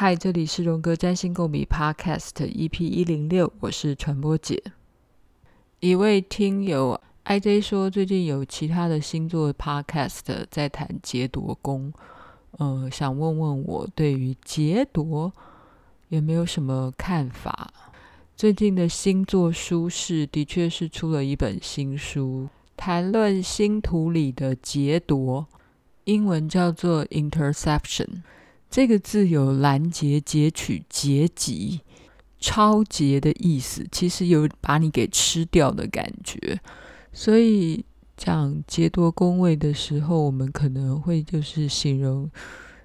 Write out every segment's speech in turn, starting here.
嗨，这里是荣格占星共笔 Podcast EP 一零六，我是传播姐。一位听友 IJ 说，最近有其他的星座 Podcast 在谈劫夺宫，呃，想问问我对于劫夺有没有什么看法？最近的星座书市的确是出了一本新书，谈论星图里的劫夺，英文叫做 Interception。这个字有拦截、截取、劫集、抄劫的意思，其实有把你给吃掉的感觉。所以讲劫夺宫位的时候，我们可能会就是形容，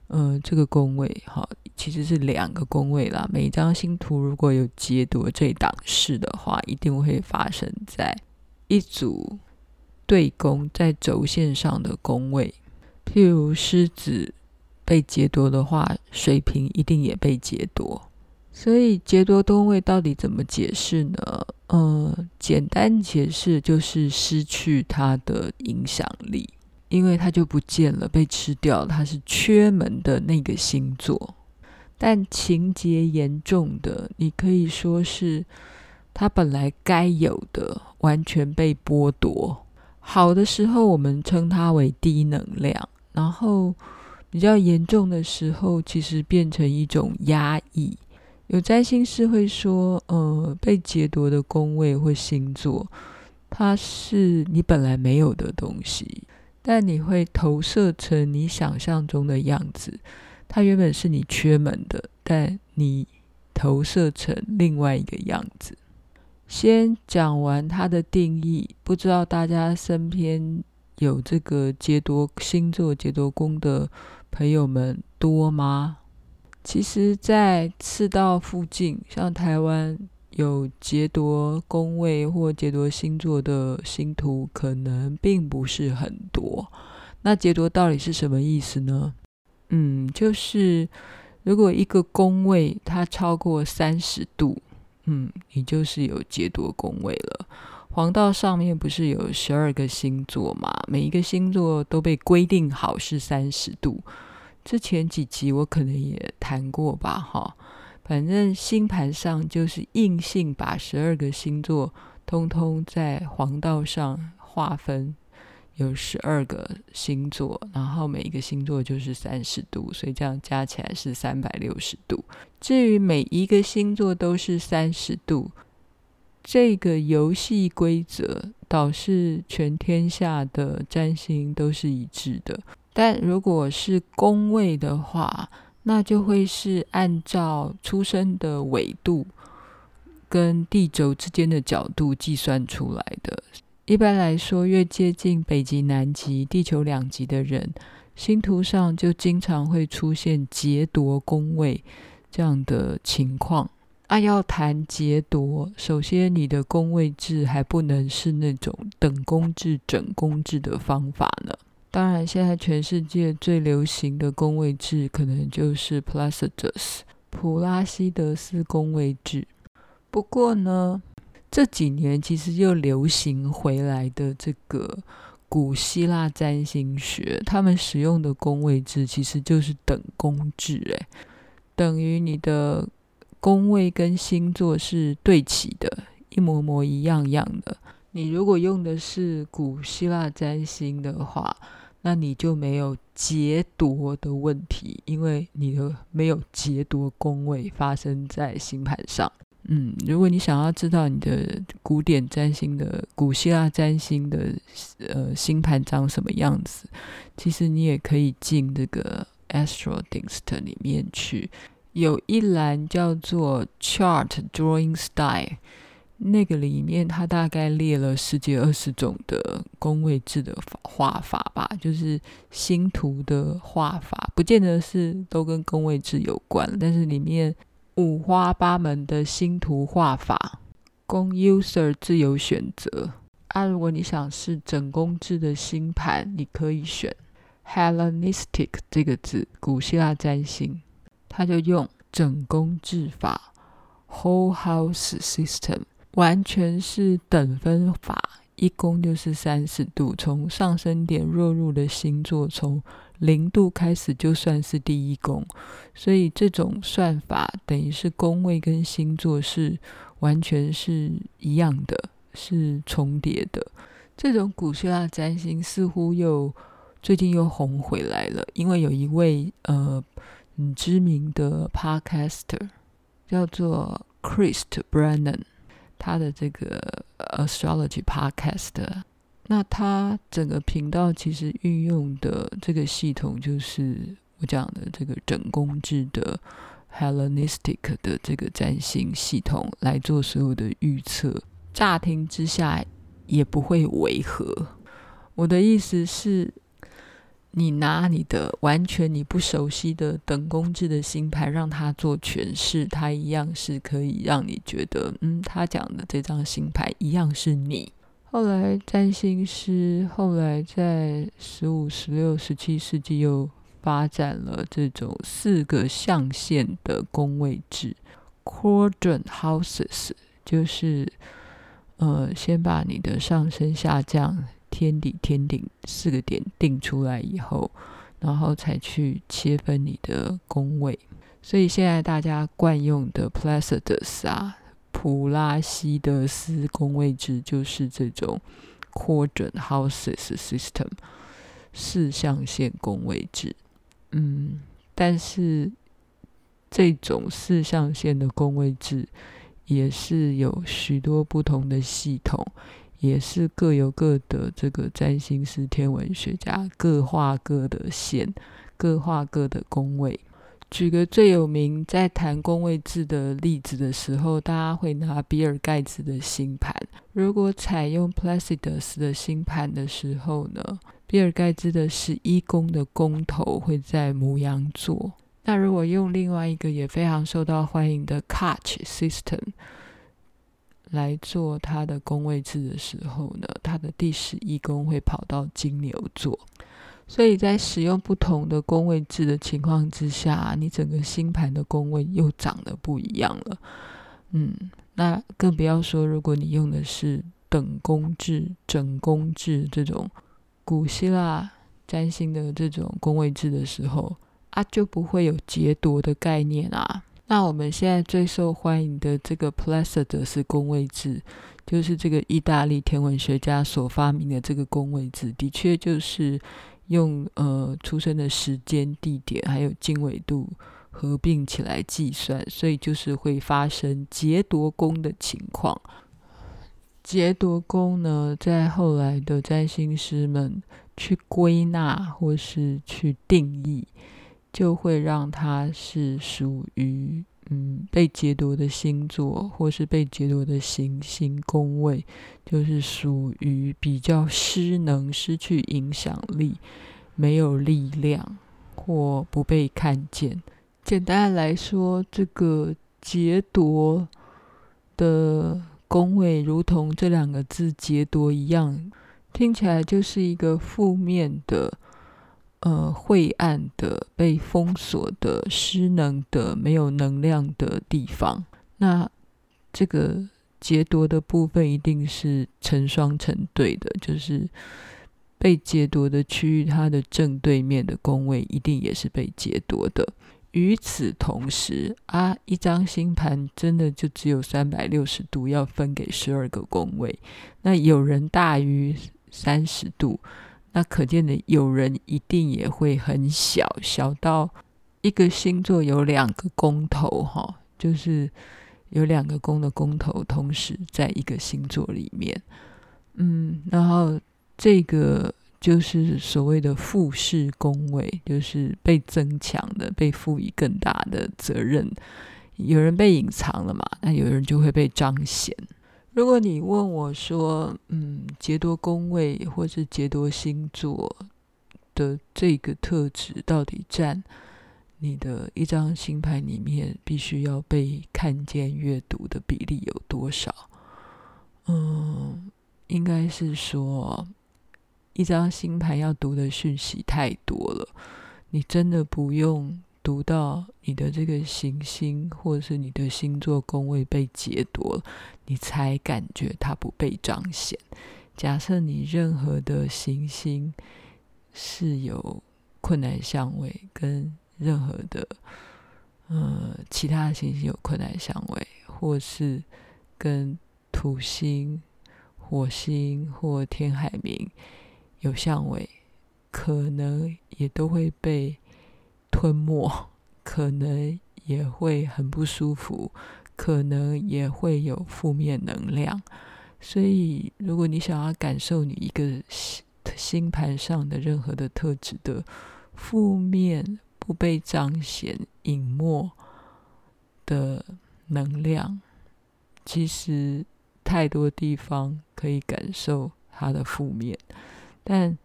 嗯、呃，这个宫位哈，其实是两个宫位啦。每一张星图如果有劫夺这档事的话，一定会发生在一组对宫在轴线上的宫位，譬如狮子。被劫夺的话，水瓶一定也被劫夺。所以劫夺宫位到底怎么解释呢？嗯，简单解释就是失去它的影响力，因为它就不见了，被吃掉，它是缺门的那个星座。但情节严重的，你可以说是它本来该有的完全被剥夺。好的时候，我们称它为低能量，然后。比较严重的时候，其实变成一种压抑。有占星师会说，呃，被劫夺的宫位或星座，它是你本来没有的东西，但你会投射成你想象中的样子。它原本是你缺门的，但你投射成另外一个样子。先讲完它的定义，不知道大家身边有这个劫夺星座、劫夺宫的。朋友们多吗？其实，在赤道附近，像台湾有劫夺宫位或劫夺星座的星图，可能并不是很多。那劫夺到底是什么意思呢？嗯，就是如果一个宫位它超过三十度，嗯，你就是有劫夺宫位了。黄道上面不是有十二个星座嘛？每一个星座都被规定好是三十度。之前几集我可能也谈过吧，哈。反正星盘上就是硬性把十二个星座通通在黄道上划分，有十二个星座，然后每一个星座就是三十度，所以这样加起来是三百六十度。至于每一个星座都是三十度。这个游戏规则导致全天下的占星都是一致的，但如果是宫位的话，那就会是按照出生的纬度跟地轴之间的角度计算出来的。一般来说，越接近北极、南极、地球两极的人，星图上就经常会出现劫夺宫位这样的情况。那、啊、要谈劫夺，首先你的宫位制还不能是那种等宫制、整宫制的方法呢。当然，现在全世界最流行的宫位制，可能就是 Placidus 普拉西德斯宫位制。不过呢，这几年其实又流行回来的这个古希腊占星学，他们使用的宫位制其实就是等宫制，诶，等于你的。宫位跟星座是对齐的，一模模一样样的。你如果用的是古希腊占星的话，那你就没有劫夺的问题，因为你的没有劫夺宫位发生在星盘上。嗯，如果你想要知道你的古典占星的古希腊占星的呃星盘长什么样子，其实你也可以进这个 Astrodienst 里面去。有一栏叫做 Chart Drawing Style，那个里面它大概列了十几二十种的宫位制的画法吧，就是星图的画法，不见得是都跟宫位制有关，但是里面五花八门的星图画法，供 User 自由选择。啊，如果你想是整宫制的星盘，你可以选 Hellenistic 这个字，古希腊占星。他就用整宫制法，whole house system，完全是等分法，一宫就是三十度，从上升点落入的星座从零度开始就算是第一宫，所以这种算法等于是宫位跟星座是完全是一样的，是重叠的。这种古希腊占星似乎又最近又红回来了，因为有一位呃很知名的 podcaster 叫做 Christ Brennan，他的这个 astrology podcast。那他整个频道其实运用的这个系统，就是我讲的这个整宫制的 Hellenistic 的这个占星系统来做所有的预测。乍听之下也不会违和。我的意思是，你拿你的完全你不熟悉的等宫制的星盘让他做诠释，他一样是可以让你觉得，嗯，他讲的这张星盘一样是你。后来，占星师后来在十五、十六、十七世纪又发展了这种四个象限的宫位制 （quadrant houses），就是呃，先把你的上升、下降、天底、天顶四个点定出来以后，然后才去切分你的宫位。所以现在大家惯用的 Placidus 啊。普拉西德斯宫位制就是这种 quadrant houses system 四象限宫位制，嗯，但是这种四象限的宫位制也是有许多不同的系统，也是各有各的这个占星师、天文学家各画各的线，各画各的宫位。举个最有名在谈宫位制的例子的时候，大家会拿比尔盖茨的星盘。如果采用 Placidus 的星盘的时候呢，比尔盖茨的十一宫的宫头会在母羊座。那如果用另外一个也非常受到欢迎的 Koch System 来做他的宫位制的时候呢，他的第十一宫会跑到金牛座。所以在使用不同的宫位制的情况之下，你整个星盘的宫位又长得不一样了。嗯，那更不要说，如果你用的是等宫制、整宫制这种古希腊占星的这种宫位制的时候啊，就不会有劫夺的概念啊。那我们现在最受欢迎的这个 Placidus 宫位制，就是这个意大利天文学家所发明的这个宫位制，的确就是。用呃出生的时间、地点还有经纬度合并起来计算，所以就是会发生劫夺宫的情况。劫夺宫呢，在后来的占星师们去归纳或是去定义，就会让它是属于。嗯，被劫夺的星座或是被劫夺的行星宫位，就是属于比较失能、失去影响力、没有力量或不被看见。简单来说，这个劫夺的宫位，如同这两个字“劫夺”一样，听起来就是一个负面的。呃，晦暗的、被封锁的、失能的、没有能量的地方，那这个劫夺的部分一定是成双成对的，就是被劫夺的区域，它的正对面的宫位一定也是被劫夺的。与此同时啊，一张星盘真的就只有三百六十度要分给十二个宫位，那有人大于三十度。那可见的有人一定也会很小，小到一个星座有两个宫头，哈，就是有两个宫的宫头同时在一个星座里面，嗯，然后这个就是所谓的复式宫位，就是被增强的，被赋予更大的责任，有人被隐藏了嘛，那有人就会被彰显。如果你问我说，嗯，劫夺宫位或是劫夺星座的这个特质，到底占你的一张星盘里面必须要被看见阅读的比例有多少？嗯，应该是说，一张星盘要读的讯息太多了，你真的不用。读到你的这个行星，或者是你的星座宫位被劫夺，你才感觉它不被彰显。假设你任何的行星是有困难相位，跟任何的呃其他的行星有困难相位，或是跟土星、火星或天海冥有相位，可能也都会被吞没，可能也会很不舒服，可能也会有负面能量。所以，如果你想要感受你一个星盘上的任何的特质的负面不被彰显、隐没的能量，其实太多地方可以感受它的负面。但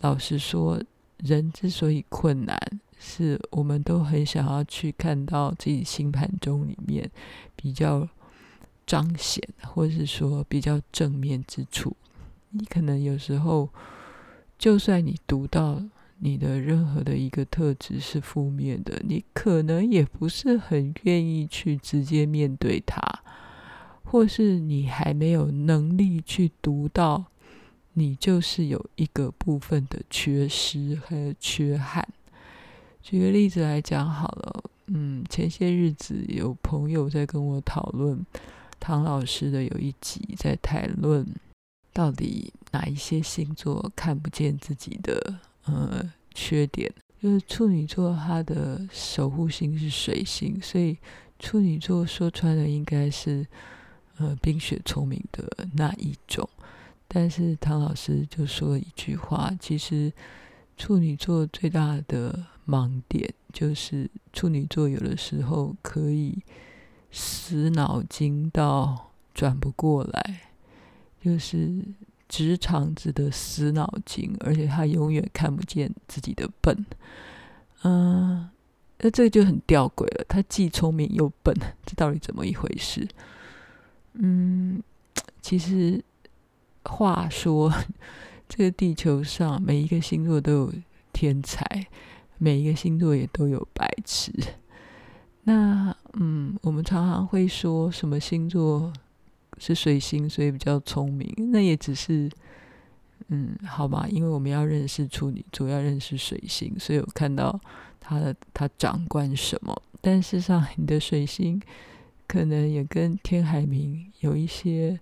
老实说，人之所以困难，是我们都很想要去看到自己星盘中里面比较彰显，或是说比较正面之处。你可能有时候，就算你读到你的任何的一个特质是负面的，你可能也不是很愿意去直接面对它，或是你还没有能力去读到。你就是有一个部分的缺失和缺憾。举个例子来讲好了，嗯，前些日子有朋友在跟我讨论唐老师的有一集，在谈论到底哪一些星座看不见自己的呃缺点。就是处女座，它的守护星是水星，所以处女座说穿了应该是呃冰雪聪明的那一种。但是唐老师就说了一句话，其实处女座最大的盲点就是处女座有的时候可以死脑筋到转不过来，就是直肠子的死脑筋，而且他永远看不见自己的笨。嗯，那这个就很吊诡了，他既聪明又笨，这到底怎么一回事？嗯，其实。话说，这个地球上每一个星座都有天才，每一个星座也都有白痴。那嗯，我们常常会说什么星座是水星，所以比较聪明。那也只是嗯，好吧，因为我们要认识处女座，要认识水星，所以我看到他的他掌管什么。但事实上，你的水星可能也跟天海冥有一些。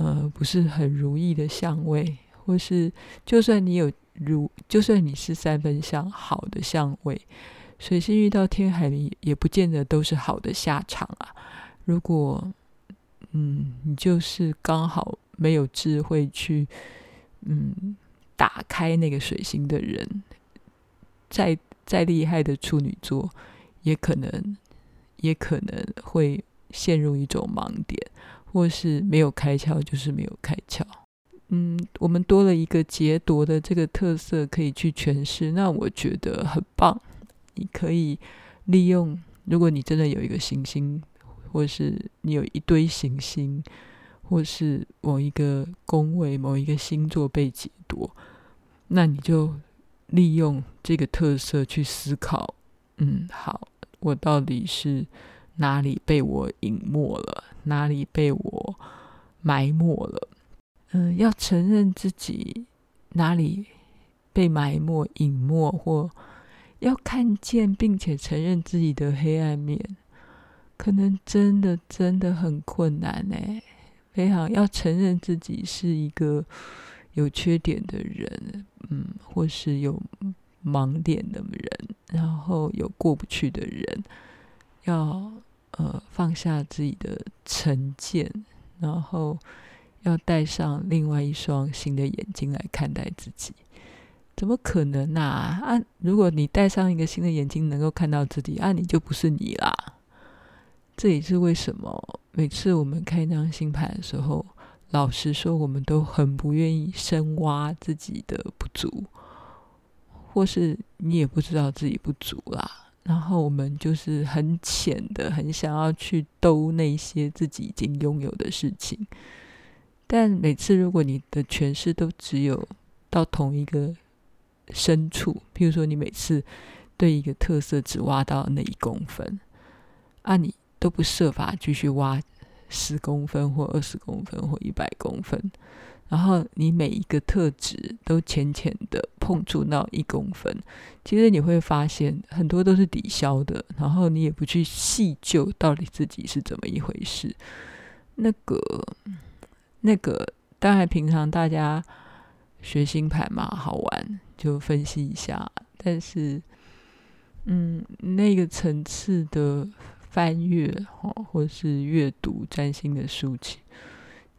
呃，不是很如意的相位，或是就算你有如，就算你是三分相好的相位，水星遇到天海冥也不见得都是好的下场啊。如果嗯，你就是刚好没有智慧去嗯打开那个水星的人，再再厉害的处女座，也可能也可能会陷入一种盲点。或是没有开窍，就是没有开窍。嗯，我们多了一个劫夺的这个特色可以去诠释，那我觉得很棒。你可以利用，如果你真的有一个行星，或是你有一堆行星，或是某一个宫位、某一个星座被劫夺，那你就利用这个特色去思考。嗯，好，我到底是。哪里被我隐没了？哪里被我埋没了？嗯，要承认自己哪里被埋没、隐没，或要看见并且承认自己的黑暗面，可能真的真的很困难呢。非常要承认自己是一个有缺点的人，嗯，或是有盲点的人，然后有过不去的人，要。呃，放下自己的成见，然后要戴上另外一双新的眼睛来看待自己，怎么可能呢？啊？如果你戴上一个新的眼睛，能够看到自己，啊，你就不是你啦。这也是为什么每次我们看一张星盘的时候，老实说，我们都很不愿意深挖自己的不足，或是你也不知道自己不足啦。然后我们就是很浅的，很想要去兜那些自己已经拥有的事情，但每次如果你的诠释都只有到同一个深处，譬如说你每次对一个特色只挖到那一公分，啊，你都不设法继续挖十公分或二十公分或一百公分，然后你每一个特质都浅浅的碰触到一公分，其实你会发现很多都是抵消的，然后你也不去细究到底自己是怎么一回事。那个那个，当然平常大家学星盘嘛，好玩就分析一下，但是嗯，那个层次的。翻阅哈，或是阅读占星的书籍，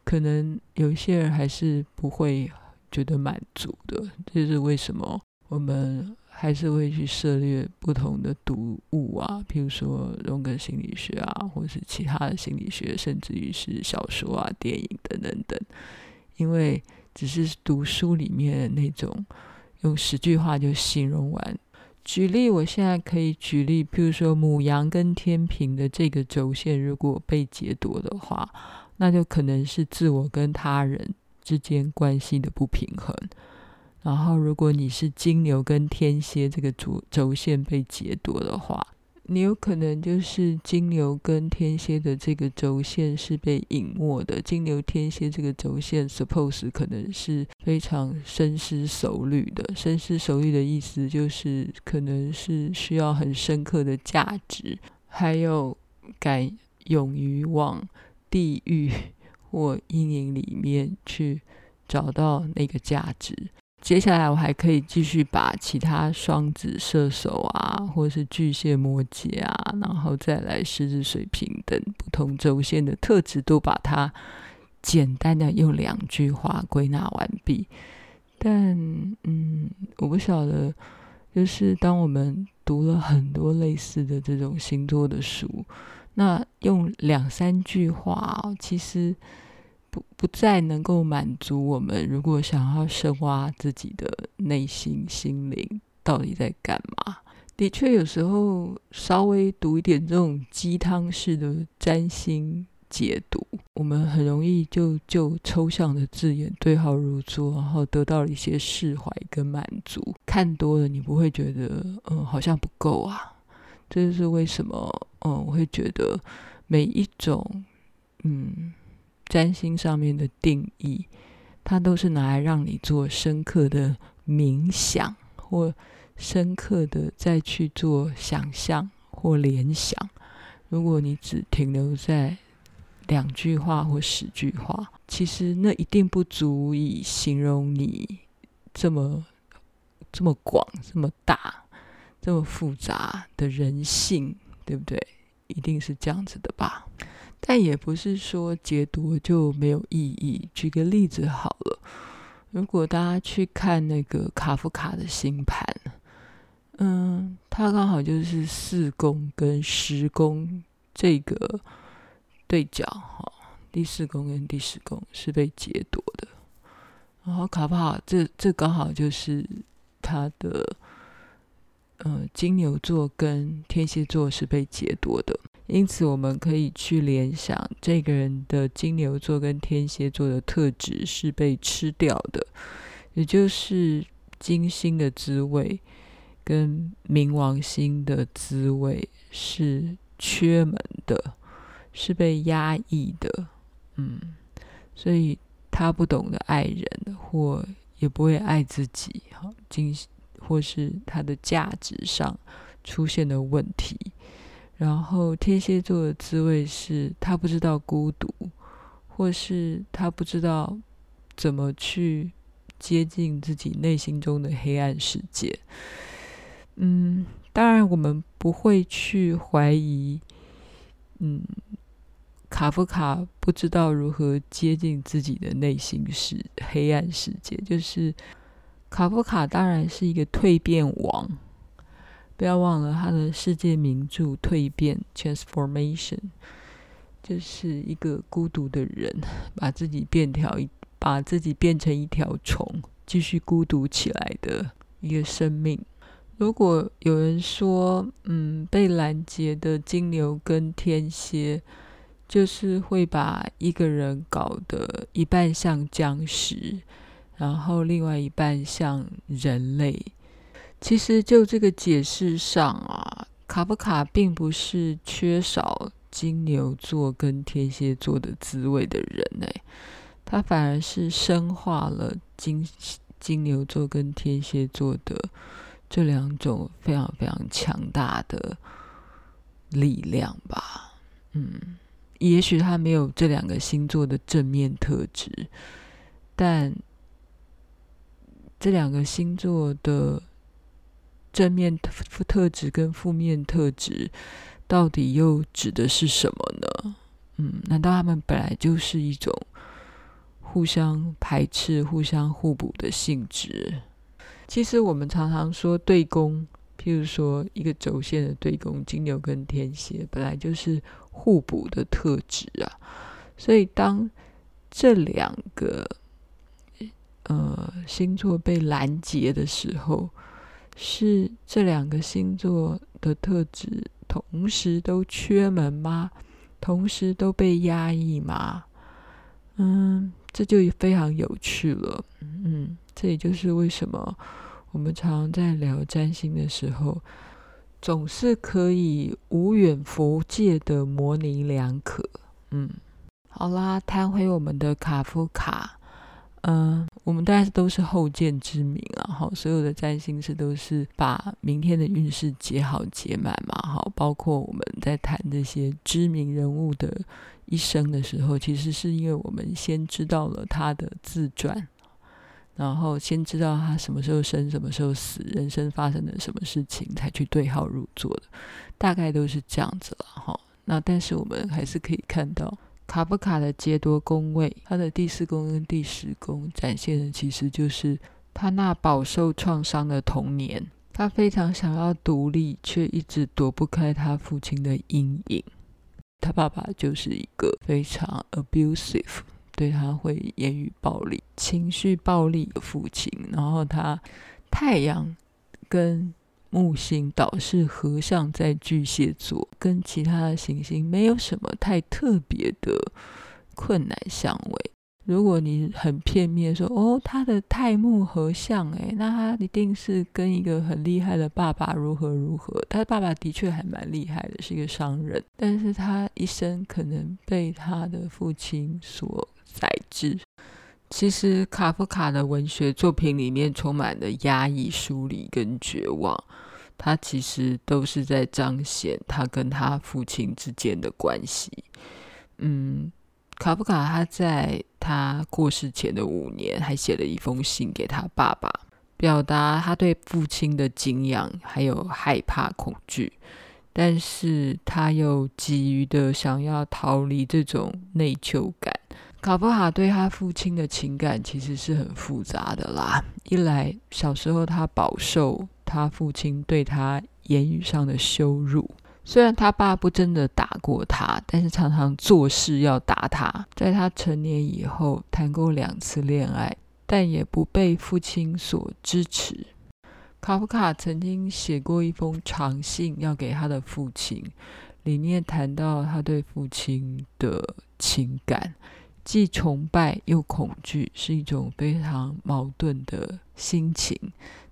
可能有些人还是不会觉得满足的。这是为什么？我们还是会去涉猎不同的读物啊，譬如说荣格心理学啊，或是其他的心理学，甚至于是小说啊、电影等等等。因为只是读书里面那种用十句话就形容完。举例，我现在可以举例，譬如说母羊跟天秤的这个轴线，如果被劫夺的话，那就可能是自我跟他人之间关系的不平衡。然后，如果你是金牛跟天蝎这个轴轴线被劫夺的话，你有可能就是金牛跟天蝎的这个轴线是被隐没的。金牛天蝎这个轴线，suppose 可能是非常深思熟虑的。深思熟虑的意思就是，可能是需要很深刻的价值，还有敢勇于往地狱或阴影里面去找到那个价值。接下来我还可以继续把其他双子、射手啊，或者是巨蟹、摩羯啊，然后再来狮子、水瓶等不同轴线的特质，都把它简单的用两句话归纳完毕。但嗯，我不晓得，就是当我们读了很多类似的这种星座的书，那用两三句话，其实。不不再能够满足我们。如果想要深挖自己的内心心灵，到底在干嘛？的确，有时候稍微读一点这种鸡汤式的占星解读，我们很容易就就抽象的字眼对号入座，然后得到了一些释怀跟满足。看多了，你不会觉得嗯好像不够啊。这就是为什么嗯我会觉得每一种嗯。占星上面的定义，它都是拿来让你做深刻的冥想，或深刻的再去做想象或联想。如果你只停留在两句话或十句话，其实那一定不足以形容你这么这么广、这么大、这么复杂的人性，对不对？一定是这样子的吧。但也不是说解读就没有意义。举个例子好了，如果大家去看那个卡夫卡的星盘，嗯，他刚好就是四宫跟十宫这个对角哈，第四宫跟第十宫是被劫夺的，然后卡夫卡这这刚好就是他的，呃，金牛座跟天蝎座是被劫夺的。因此，我们可以去联想，这个人的金牛座跟天蝎座的特质是被吃掉的，也就是金星的滋味跟冥王星的滋味是缺门的，是被压抑的。嗯，所以他不懂得爱人，或也不会爱自己。哈，金或是他的价值上出现的问题。然后天蝎座的滋味是他不知道孤独，或是他不知道怎么去接近自己内心中的黑暗世界。嗯，当然我们不会去怀疑，嗯，卡夫卡不知道如何接近自己的内心世黑暗世界，就是卡夫卡当然是一个蜕变王。不要忘了他的世界名著《蜕变》（Transformation），就是一个孤独的人 把自己变条一，把自己变成一条虫，继续孤独起来的一个生命。如果有人说，嗯，被拦截的金牛跟天蝎，就是会把一个人搞得一半像僵尸，然后另外一半像人类。其实就这个解释上啊，卡夫卡并不是缺少金牛座跟天蝎座的滋味的人呢，他反而是深化了金金牛座跟天蝎座的这两种非常非常强大的力量吧。嗯，也许他没有这两个星座的正面特质，但这两个星座的正面特特质跟负面特质，到底又指的是什么呢？嗯，难道他们本来就是一种互相排斥、互相互补的性质？其实我们常常说对宫，譬如说一个轴线的对宫，金牛跟天蝎本来就是互补的特质啊。所以当这两个呃星座被拦截的时候，是这两个星座的特质同时都缺门吗？同时都被压抑吗？嗯，这就非常有趣了。嗯，这也就是为什么我们常常在聊占星的时候，总是可以无远弗届的模棱两可。嗯，好啦，谈回我们的卡夫卡。嗯，我们大家都是后见之明啊，哈，所有的占星师都是把明天的运势解好解满嘛，哈，包括我们在谈这些知名人物的一生的时候，其实是因为我们先知道了他的自传，然后先知道他什么时候生，什么时候死，人生发生了什么事情，才去对号入座的，大概都是这样子了，哈。那但是我们还是可以看到。卡夫卡的杰多宫位，他的第四宫跟第十宫展现的其实就是他那饱受创伤的童年。他非常想要独立，却一直躲不开他父亲的阴影。他爸爸就是一个非常 abusive，对他会言语暴力、情绪暴力的父亲。然后他太阳跟木星倒是合相在巨蟹座，跟其他的行星没有什么太特别的困难相位。如果你很片面说，哦，他的太木合相，诶，那他一定是跟一个很厉害的爸爸如何如何。他的爸爸的确还蛮厉害的，是一个商人，但是他一生可能被他的父亲所宰制。其实卡夫卡的文学作品里面充满了压抑、疏离跟绝望，他其实都是在彰显他跟他父亲之间的关系。嗯，卡夫卡他在他过世前的五年还写了一封信给他爸爸，表达他对父亲的敬仰还有害怕、恐惧，但是他又急于的想要逃离这种内疚感。卡夫卡对他父亲的情感其实是很复杂的啦。一来，小时候他饱受他父亲对他言语上的羞辱，虽然他爸不真的打过他，但是常常做事要打他。在他成年以后，谈过两次恋爱，但也不被父亲所支持。卡夫卡曾经写过一封长信要给他的父亲，里面谈到他对父亲的情感。既崇拜又恐惧，是一种非常矛盾的心情。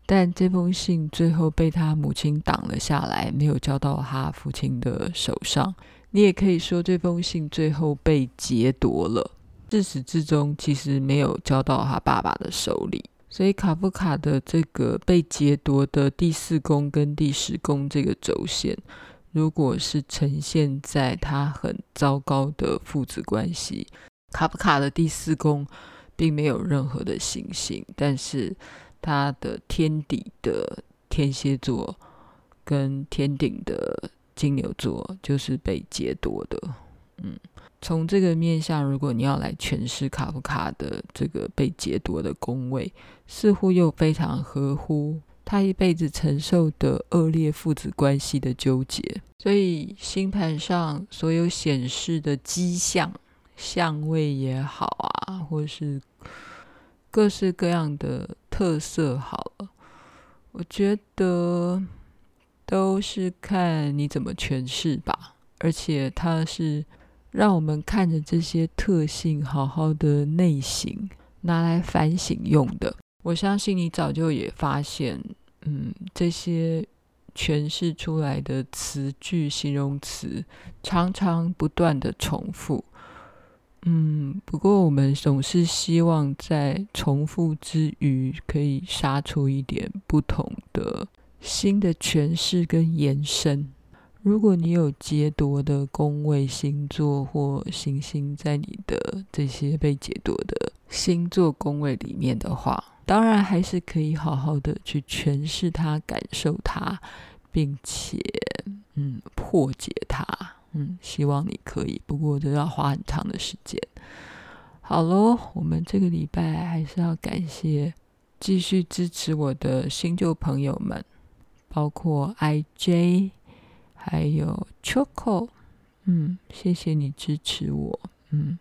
但这封信最后被他母亲挡了下来，没有交到他父亲的手上。你也可以说，这封信最后被劫夺了。自始至终，其实没有交到他爸爸的手里。所以，卡夫卡的这个被劫夺的第四宫跟第十宫这个轴线，如果是呈现在他很糟糕的父子关系。卡夫卡的第四宫并没有任何的行星，但是他的天底的天蝎座跟天顶的金牛座就是被劫夺的。嗯，从这个面向，如果你要来诠释卡夫卡的这个被劫夺的宫位，似乎又非常合乎他一辈子承受的恶劣父子关系的纠结。所以星盘上所有显示的迹象。相位也好啊，或是各式各样的特色好了，我觉得都是看你怎么诠释吧。而且它是让我们看着这些特性，好好的内省，拿来反省用的。我相信你早就也发现，嗯，这些诠释出来的词句、形容词常常不断的重复。嗯，不过我们总是希望在重复之余，可以杀出一点不同的新的诠释跟延伸。如果你有劫夺的宫位星座或行星在你的这些被劫夺的星座宫位里面的话，当然还是可以好好的去诠释它、感受它，并且嗯破解它。嗯，希望你可以，不过这要花很长的时间。好喽，我们这个礼拜还是要感谢继续支持我的新旧朋友们，包括 IJ。还有 Choco，嗯，谢谢你支持我，嗯，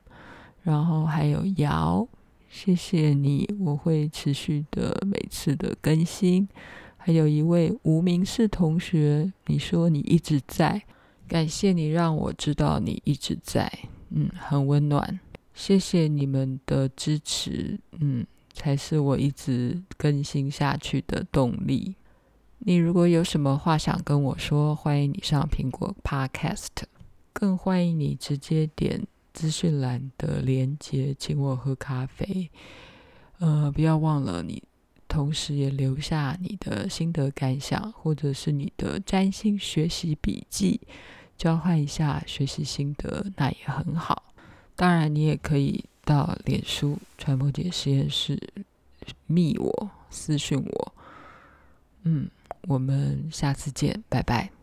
然后还有瑶，谢谢你，我会持续的每次的更新。还有一位无名氏同学，你说你一直在，感谢你让我知道你一直在，嗯，很温暖，谢谢你们的支持，嗯，才是我一直更新下去的动力。你如果有什么话想跟我说，欢迎你上苹果 Podcast，更欢迎你直接点资讯栏的连接，请我喝咖啡。呃，不要忘了，你同时也留下你的心得感想，或者是你的占星学习笔记，交换一下学习心得，那也很好。当然，你也可以到脸书传播姐实验室密我私讯我，嗯。我们下次见，拜拜。